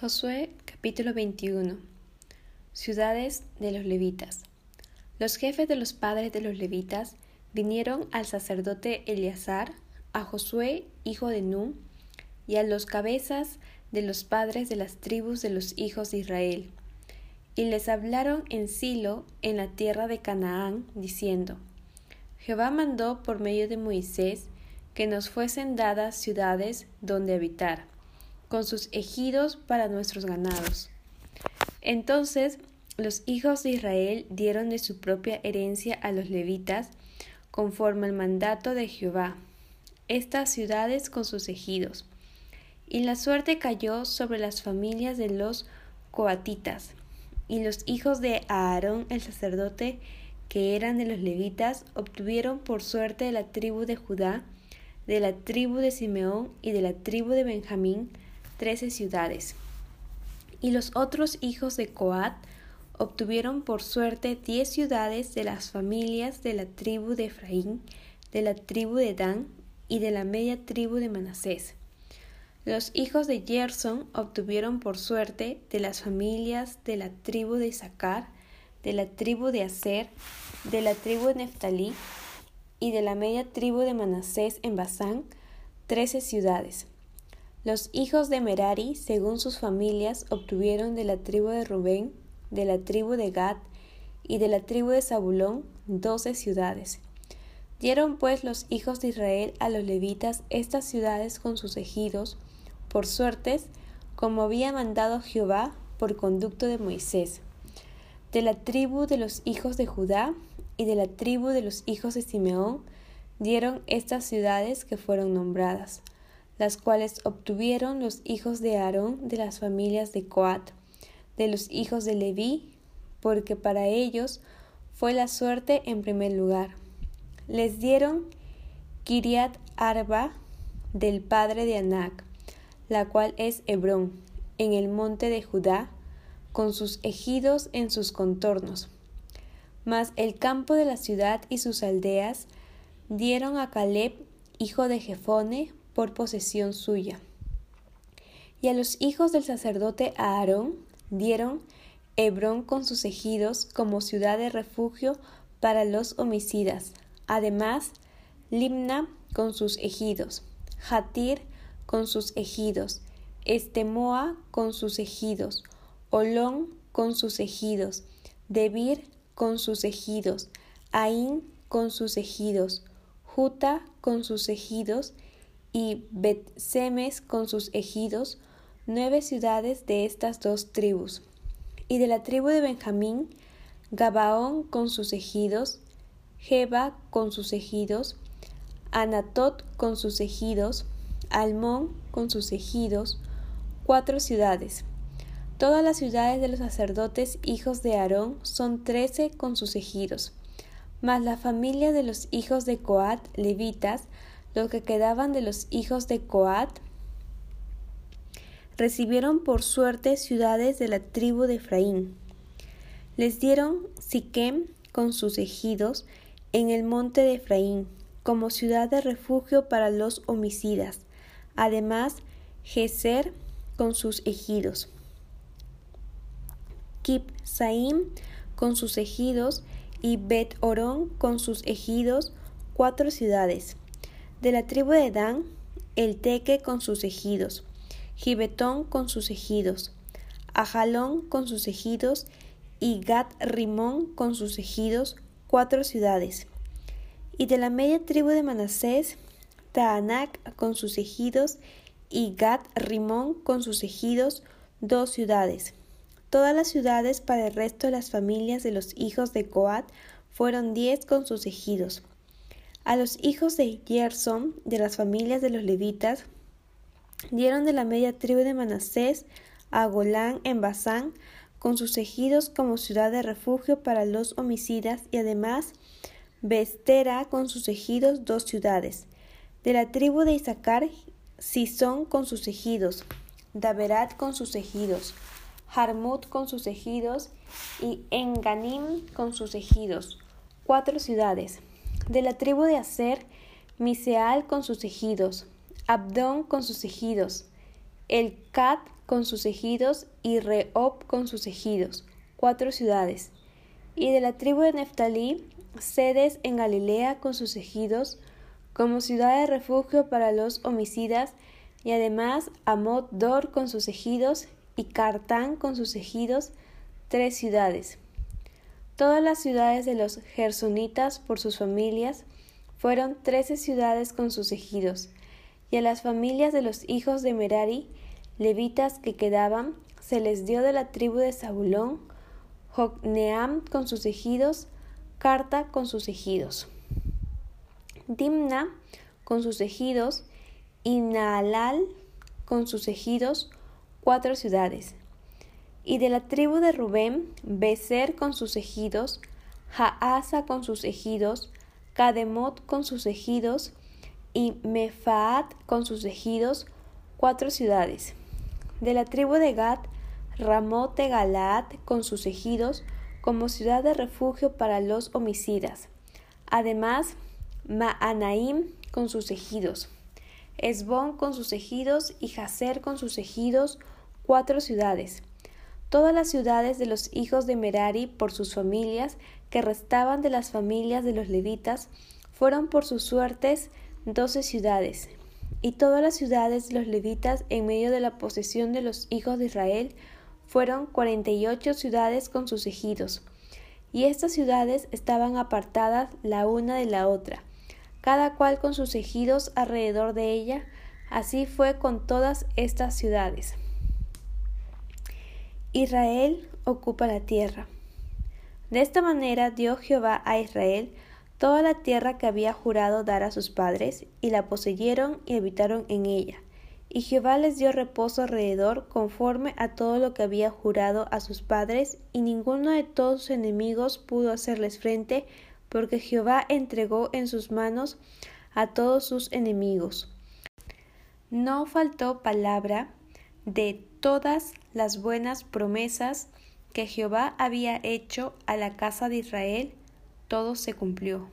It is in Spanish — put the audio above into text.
Josué capítulo 21 Ciudades de los levitas. Los jefes de los padres de los levitas vinieron al sacerdote Eleazar, a Josué, hijo de Nun, y a los cabezas de los padres de las tribus de los hijos de Israel, y les hablaron en Silo, en la tierra de Canaán, diciendo, Jehová mandó por medio de Moisés que nos fuesen dadas ciudades donde habitar con sus ejidos para nuestros ganados. Entonces los hijos de Israel dieron de su propia herencia a los levitas, conforme al mandato de Jehová, estas ciudades con sus ejidos. Y la suerte cayó sobre las familias de los coatitas, y los hijos de Aarón el sacerdote, que eran de los levitas, obtuvieron por suerte de la tribu de Judá, de la tribu de Simeón y de la tribu de Benjamín, trece ciudades. Y los otros hijos de Coat obtuvieron por suerte diez ciudades de las familias de la tribu de Efraín, de la tribu de Dan y de la media tribu de Manasés. Los hijos de Gerson obtuvieron por suerte de las familias de la tribu de Isaacar, de la tribu de Aser, de la tribu de Neftalí y de la media tribu de Manasés en Basán, trece ciudades. Los hijos de Merari, según sus familias, obtuvieron de la tribu de Rubén, de la tribu de Gad y de la tribu de Zabulón doce ciudades. Dieron pues los hijos de Israel a los levitas estas ciudades con sus ejidos, por suertes, como había mandado Jehová por conducto de Moisés. De la tribu de los hijos de Judá y de la tribu de los hijos de Simeón dieron estas ciudades que fueron nombradas las cuales obtuvieron los hijos de Aarón de las familias de Coat, de los hijos de Leví, porque para ellos fue la suerte en primer lugar. Les dieron Kiriat Arba del padre de Anac, la cual es Hebrón, en el monte de Judá, con sus ejidos en sus contornos. Mas el campo de la ciudad y sus aldeas dieron a Caleb, hijo de Jefone, por posesión suya. Y a los hijos del sacerdote Aarón dieron Hebrón con sus ejidos como ciudad de refugio para los homicidas, además Limna con sus ejidos, Jatir con sus ejidos, Estemoa con sus ejidos, Olón con sus ejidos, Debir con sus ejidos, Ain con sus ejidos, Juta con sus ejidos, y Bet-Semes con sus ejidos, nueve ciudades de estas dos tribus. Y de la tribu de Benjamín, Gabaón con sus ejidos, Jeba con sus ejidos, Anatot con sus ejidos, Almón con sus ejidos, cuatro ciudades. Todas las ciudades de los sacerdotes hijos de Aarón son trece con sus ejidos. Mas la familia de los hijos de Coat, levitas, los que quedaban de los hijos de Coat, recibieron por suerte ciudades de la tribu de Efraín. Les dieron Siquem con sus ejidos en el monte de Efraín, como ciudad de refugio para los homicidas. Además, Geser con sus ejidos. Kipsaim con sus ejidos y Bet Orón con sus ejidos, cuatro ciudades. De la tribu de Dan, el Teque con sus ejidos, Gibetón con sus ejidos, Ajalón con sus ejidos y Gat Rimón con sus ejidos, cuatro ciudades. Y de la media tribu de Manasés, Taanac con sus ejidos y Gat Rimón con sus ejidos, dos ciudades. Todas las ciudades para el resto de las familias de los hijos de Coat fueron diez con sus ejidos. A los hijos de Gerson, de las familias de los levitas, dieron de la media tribu de Manasés a Golán en Basán, con sus ejidos como ciudad de refugio para los homicidas, y además Bestera con sus ejidos dos ciudades. De la tribu de Isaacar, Sison con sus ejidos, Daverat con sus ejidos, Harmut con sus ejidos y Enganim con sus ejidos, cuatro ciudades. De la tribu de Aser, Miseal con sus ejidos, Abdón con sus ejidos, El Cat con sus ejidos y Rehob con sus ejidos, cuatro ciudades. Y de la tribu de Neftalí, sedes en Galilea con sus ejidos, como ciudad de refugio para los homicidas, y además Amot Dor con sus ejidos y Cartán con sus ejidos, tres ciudades. Todas las ciudades de los gersonitas por sus familias fueron trece ciudades con sus ejidos, y a las familias de los hijos de Merari, levitas que quedaban, se les dio de la tribu de Zabulón, Jocneam con sus ejidos, Carta con sus ejidos, Dimna con sus ejidos, y Naalal con sus ejidos, cuatro ciudades. Y de la tribu de Rubén, Becer con sus ejidos, Jaasa con sus ejidos, Kademot con sus ejidos, y Mefaat con sus ejidos, cuatro ciudades. De la tribu de Gad, Ramot de Galaad con sus ejidos, como ciudad de refugio para los homicidas. Además, Maanaim con sus ejidos, Esbón con sus ejidos y Jazer con sus ejidos, cuatro ciudades. Todas las ciudades de los hijos de Merari por sus familias, que restaban de las familias de los levitas, fueron por sus suertes doce ciudades. Y todas las ciudades de los levitas en medio de la posesión de los hijos de Israel fueron cuarenta y ocho ciudades con sus ejidos. Y estas ciudades estaban apartadas la una de la otra, cada cual con sus ejidos alrededor de ella. Así fue con todas estas ciudades. Israel ocupa la tierra. De esta manera dio Jehová a Israel toda la tierra que había jurado dar a sus padres, y la poseyeron y habitaron en ella. Y Jehová les dio reposo alrededor conforme a todo lo que había jurado a sus padres, y ninguno de todos sus enemigos pudo hacerles frente, porque Jehová entregó en sus manos a todos sus enemigos. No faltó palabra de todas las buenas promesas que Jehová había hecho a la casa de Israel, todo se cumplió.